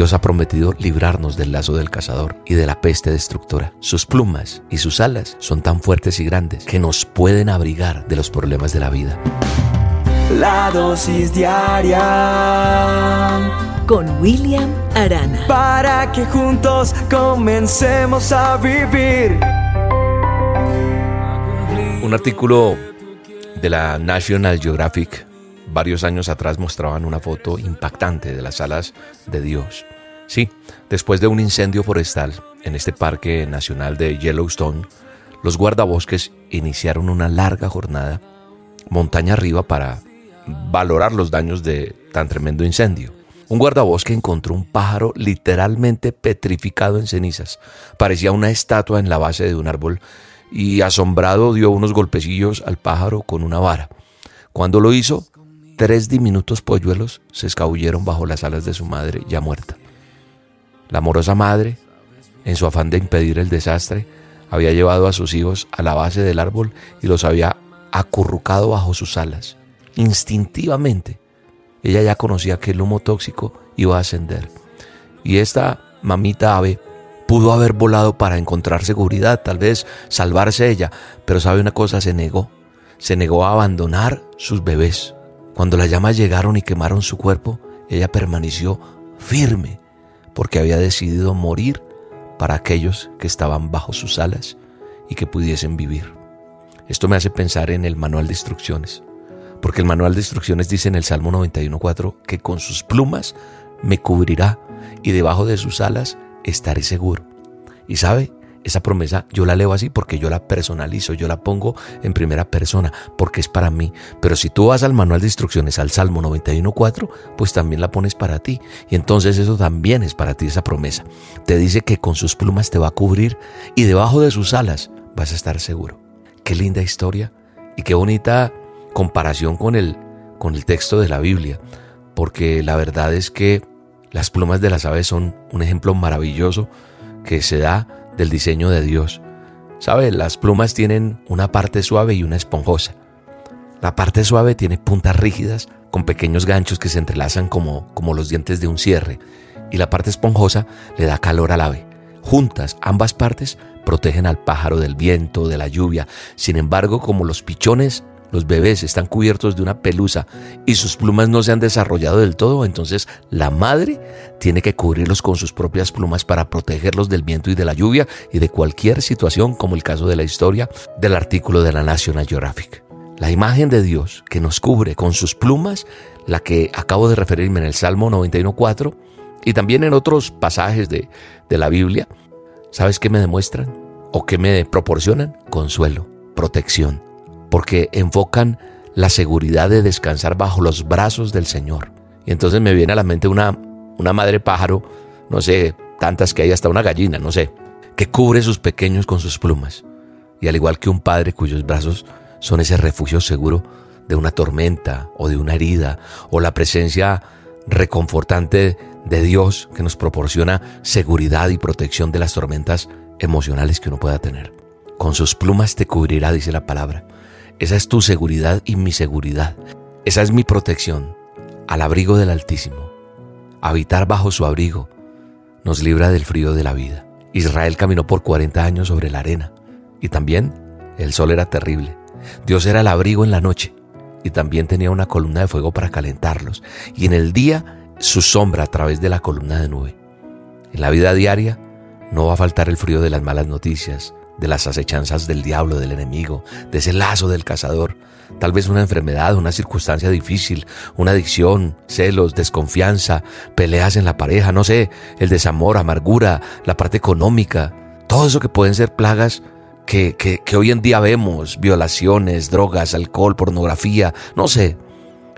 Dios ha prometido librarnos del lazo del cazador y de la peste destructora. Sus plumas y sus alas son tan fuertes y grandes que nos pueden abrigar de los problemas de la vida. La dosis diaria con William Arana. Para que juntos comencemos a vivir. Un artículo de la National Geographic varios años atrás mostraban una foto impactante de las alas de Dios. Sí, después de un incendio forestal en este parque nacional de Yellowstone, los guardabosques iniciaron una larga jornada montaña arriba para valorar los daños de tan tremendo incendio. Un guardabosque encontró un pájaro literalmente petrificado en cenizas. Parecía una estatua en la base de un árbol y asombrado dio unos golpecillos al pájaro con una vara. Cuando lo hizo, Tres diminutos polluelos se escabulleron bajo las alas de su madre ya muerta. La amorosa madre, en su afán de impedir el desastre, había llevado a sus hijos a la base del árbol y los había acurrucado bajo sus alas. Instintivamente, ella ya conocía que el humo tóxico iba a ascender. Y esta mamita ave pudo haber volado para encontrar seguridad, tal vez salvarse ella, pero sabe una cosa, se negó. Se negó a abandonar sus bebés. Cuando las llamas llegaron y quemaron su cuerpo, ella permaneció firme porque había decidido morir para aquellos que estaban bajo sus alas y que pudiesen vivir. Esto me hace pensar en el manual de instrucciones, porque el manual de instrucciones dice en el Salmo 91.4 que con sus plumas me cubrirá y debajo de sus alas estaré seguro. Y sabe, esa promesa yo la leo así porque yo la personalizo, yo la pongo en primera persona porque es para mí. Pero si tú vas al manual de instrucciones, al Salmo 91.4, pues también la pones para ti. Y entonces eso también es para ti esa promesa. Te dice que con sus plumas te va a cubrir y debajo de sus alas vas a estar seguro. Qué linda historia y qué bonita comparación con el, con el texto de la Biblia. Porque la verdad es que las plumas de las aves son un ejemplo maravilloso que se da del diseño de Dios. ¿Sabe? Las plumas tienen una parte suave y una esponjosa. La parte suave tiene puntas rígidas con pequeños ganchos que se entrelazan como, como los dientes de un cierre y la parte esponjosa le da calor al ave. Juntas, ambas partes protegen al pájaro del viento, de la lluvia. Sin embargo, como los pichones los bebés están cubiertos de una pelusa y sus plumas no se han desarrollado del todo, entonces la madre tiene que cubrirlos con sus propias plumas para protegerlos del viento y de la lluvia y de cualquier situación, como el caso de la historia del artículo de la National Geographic. La imagen de Dios que nos cubre con sus plumas, la que acabo de referirme en el Salmo 91.4 y también en otros pasajes de, de la Biblia, ¿sabes qué me demuestran? ¿O qué me proporcionan? Consuelo, protección porque enfocan la seguridad de descansar bajo los brazos del Señor. Y entonces me viene a la mente una, una madre pájaro, no sé, tantas que hay hasta una gallina, no sé, que cubre sus pequeños con sus plumas. Y al igual que un padre cuyos brazos son ese refugio seguro de una tormenta o de una herida o la presencia reconfortante de Dios que nos proporciona seguridad y protección de las tormentas emocionales que uno pueda tener. Con sus plumas te cubrirá, dice la palabra. Esa es tu seguridad y mi seguridad. Esa es mi protección, al abrigo del Altísimo. Habitar bajo su abrigo nos libra del frío de la vida. Israel caminó por 40 años sobre la arena y también el sol era terrible. Dios era el abrigo en la noche y también tenía una columna de fuego para calentarlos y en el día su sombra a través de la columna de nube. En la vida diaria no va a faltar el frío de las malas noticias, de las acechanzas del diablo, del enemigo, de ese lazo del cazador. Tal vez una enfermedad, una circunstancia difícil, una adicción, celos, desconfianza, peleas en la pareja, no sé, el desamor, amargura, la parte económica, todo eso que pueden ser plagas que, que, que hoy en día vemos, violaciones, drogas, alcohol, pornografía, no sé.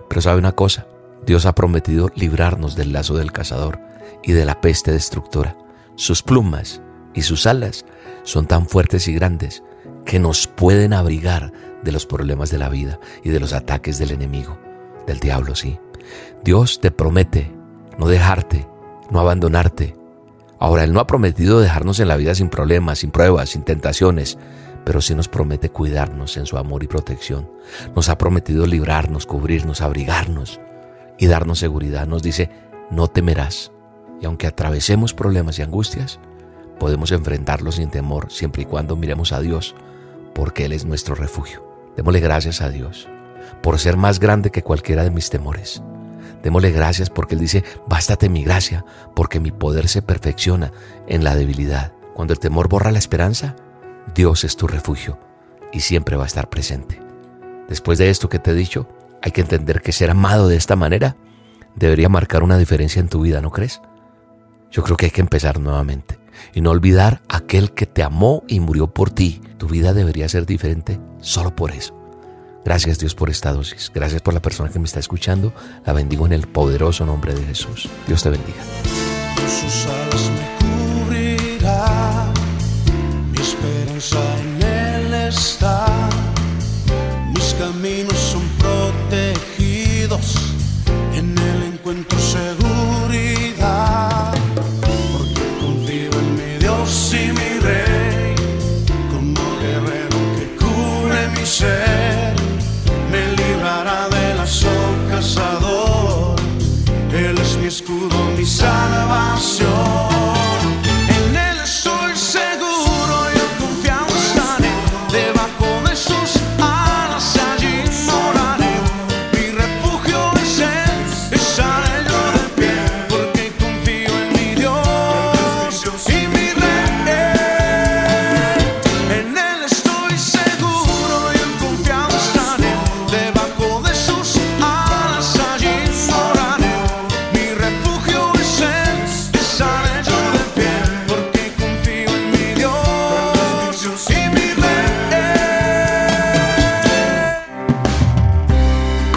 Pero sabe una cosa, Dios ha prometido librarnos del lazo del cazador y de la peste destructora. Sus plumas y sus alas son tan fuertes y grandes que nos pueden abrigar de los problemas de la vida y de los ataques del enemigo, del diablo, sí. Dios te promete no dejarte, no abandonarte. Ahora, Él no ha prometido dejarnos en la vida sin problemas, sin pruebas, sin tentaciones, pero sí nos promete cuidarnos en su amor y protección. Nos ha prometido librarnos, cubrirnos, abrigarnos y darnos seguridad. Nos dice, no temerás. Y aunque atravesemos problemas y angustias, podemos enfrentarlos sin temor siempre y cuando miremos a Dios, porque Él es nuestro refugio. Démosle gracias a Dios por ser más grande que cualquiera de mis temores. Démosle gracias porque Él dice, bástate mi gracia, porque mi poder se perfecciona en la debilidad. Cuando el temor borra la esperanza, Dios es tu refugio y siempre va a estar presente. Después de esto que te he dicho, hay que entender que ser amado de esta manera debería marcar una diferencia en tu vida, ¿no crees? Yo creo que hay que empezar nuevamente y no olvidar aquel que te amó y murió por ti. Tu vida debería ser diferente solo por eso. Gracias Dios por esta dosis. Gracias por la persona que me está escuchando. La bendigo en el poderoso nombre de Jesús. Dios te bendiga. Mi escudo, mi salvación.